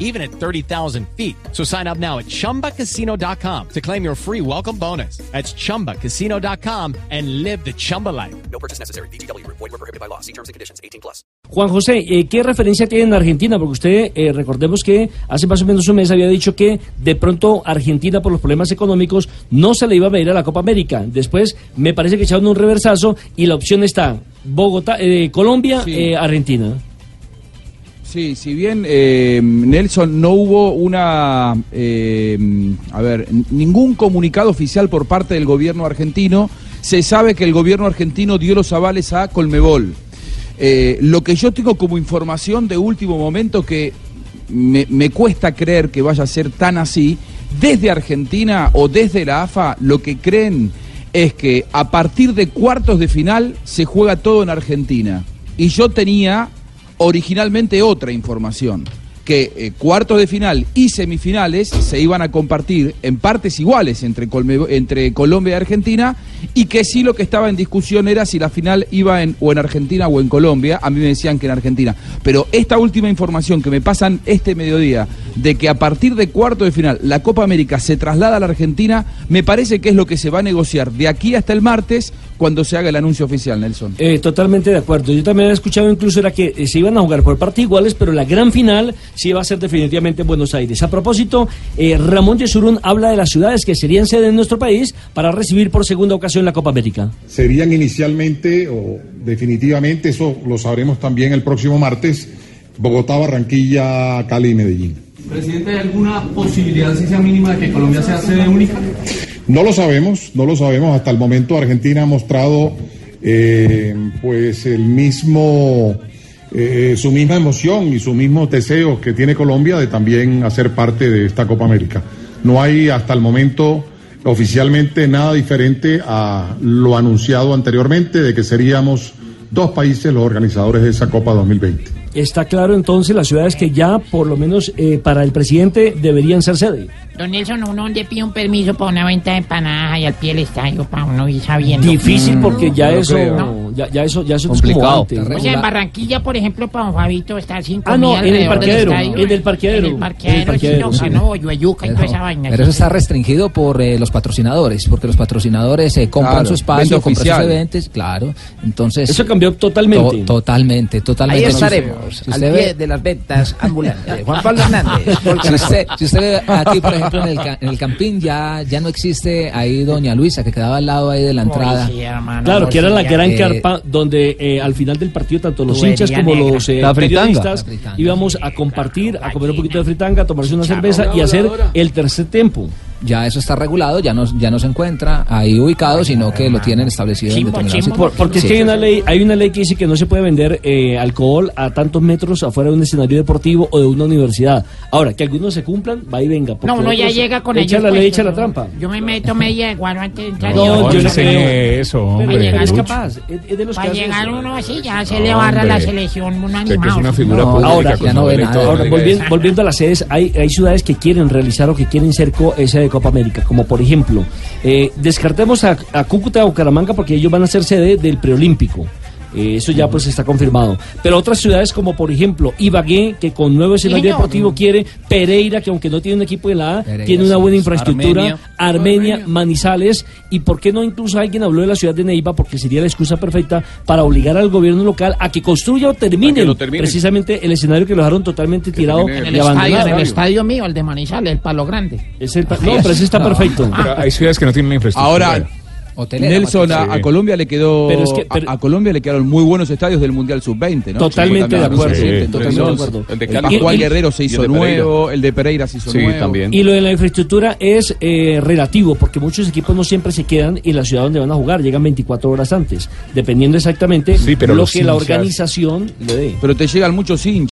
even at 30,000 feet. So sign up now at chumbacasino.com to claim your free welcome bonus. That's chumbacasino.com and live the Chumba life. No purchase necessary. BGW. Void were prohibited by law. See terms and conditions. 18 plus. Juan José, eh, ¿qué referencia tiene en Argentina? Porque usted, eh, recordemos que hace más o menos un mes había dicho que de pronto Argentina por los problemas económicos no se le iba a venir a la Copa América. Después me parece que echaron un reversazo y la opción está Bogotá, eh, Colombia, Sí. eh, Argentina. Sí, si bien eh, Nelson no hubo una, eh, a ver, ningún comunicado oficial por parte del gobierno argentino, se sabe que el gobierno argentino dio los avales a Colmebol. Eh, lo que yo tengo como información de último momento que me cuesta creer que vaya a ser tan así, desde Argentina o desde la AFA lo que creen es que a partir de cuartos de final se juega todo en Argentina. Y yo tenía originalmente otra información, que eh, cuartos de final y semifinales se iban a compartir en partes iguales entre, entre Colombia y Argentina y que sí lo que estaba en discusión era si la final iba en, o en Argentina o en Colombia, a mí me decían que en Argentina. Pero esta última información que me pasan este mediodía de que a partir de cuartos de final la Copa América se traslada a la Argentina, me parece que es lo que se va a negociar de aquí hasta el martes cuando se haga el anuncio oficial, Nelson. Eh, totalmente de acuerdo. Yo también he escuchado incluso era que eh, se iban a jugar por partes iguales, pero la gran final sí iba a ser definitivamente en Buenos Aires. A propósito, eh, Ramón Yesurún habla de las ciudades que serían sede en nuestro país para recibir por segunda ocasión la Copa América. serían inicialmente o definitivamente, eso lo sabremos también el próximo martes, Bogotá, Barranquilla, Cali y Medellín. Presidente, ¿hay alguna posibilidad, si sea mínima, de que Colombia sea sede única? No lo sabemos, no lo sabemos. Hasta el momento Argentina ha mostrado eh, pues el mismo, eh, su misma emoción y su mismo deseo que tiene Colombia de también hacer parte de esta Copa América. No hay hasta el momento oficialmente nada diferente a lo anunciado anteriormente de que seríamos dos países los organizadores de esa Copa 2020. Está claro entonces las ciudades que ya, por lo menos eh, para el presidente, deberían ser sede. Don Nelson, uno donde pide un permiso para una venta de empanadas ahí al pie del estadio para uno ir sabiendo. Difícil porque ya no eso, creo. Ya, ya eso, ya eso es como Complicado. O sea, en Barranquilla, por ejemplo, para don Fabito estar sin Ah, no, en el parqueadero, en el parqueadero. En el parqueadero, En el parqueadero, sí, sí. no, no, Yueyuca y toda esa vaina. pero eso está restringido por eh, los patrocinadores, porque los patrocinadores eh, compran Claro, su espacio, compran sus eventos, claro. Entonces Eso cambió totalmente. to- totalmente, totalmente. Ahí Si usted- estaremos, si al usted pie ve- de las ventas ambulantes. Juan Pablo Hernández. Si usted, si usted ve aquí, por ejemplo, en el, en el Campín, ya, ya no existe ahí Doña Luisa, que quedaba al lado ahí de la entrada. Sí, hermano, Claro, que era la gran eh, donde eh, al final del partido tanto los Tubería hinchas como negra. los eh, periodistas íbamos a compartir, a comer un poquito de fritanga, a tomarse una cerveza y hacer el tercer tiempo. Ya eso está regulado, ya no, ya no se encuentra ahí ubicado, sino que lo tienen establecido en Chimbo, determinados chimbo. Por- porque es que hay una ley, hay una ley que dice que no se puede vender eh, alcohol a tantos metros afuera de un escenario deportivo o de una universidad. Ahora, que algunos se cumplan, va y venga. No, uno ya llega con echa ellos. la pues, ley, echa la yo- trampa. Yo me meto media de guaro antes de entrar. No, yo no creo. eso, Pero, hombre. Lucho. capaz, es, es de los Para llegar eso. uno así, ya se le barra la selección, Usted que es animado. una figura No, pública ahora, ya no ve nada. Ahora, volviendo, volviendo a las sedes, hay, hay ciudades que quieren realizar o que quieren ser co- de Copa América, como por ejemplo, eh, descartemos a, a Cúcuta o Bucaramanga porque ellos van a ser sede del preolímpico. Eh, eso ya pues está confirmado. Pero otras ciudades como por ejemplo Ibagué, que con nuevo escenario señor. deportivo quiere, Pereira, que aunque no tiene un equipo de la A, Pereira, tiene una sí. buena infraestructura, Armenia. Armenia, Manizales, y por qué no incluso alguien habló de la ciudad de Neiva, porque sería la excusa perfecta para obligar al gobierno local a que construya o termine precisamente el escenario que lo dejaron totalmente tirado En y el estadio, en el estadio mío, el de Manizales, el Palo Grande. Es el pa- no, pero ese está perfecto. Pero hay ciudades que no tienen la infraestructura. Ahora, Hotelera, Nelson, a, sí. a Colombia le quedó Pero es que- pero- a, a Colombia le quedaron muy buenos estadios del Mundial Sub-20, ¿no? Totalmente de acuerdo, sí, totalmente de acuerdo. El de El Cali. Pascual Y- y- Guerrero se el hizo Pereira. nuevo, el de Pereira se hizo Sí, nuevo. también. Y lo de la infraestructura es eh, relativo, porque muchos equipos no siempre se quedan en la ciudad donde van a jugar, llegan 24 horas antes, dependiendo exactamente Sí, pero lo que la organización le dé. Pero te llegan muchos hinchas.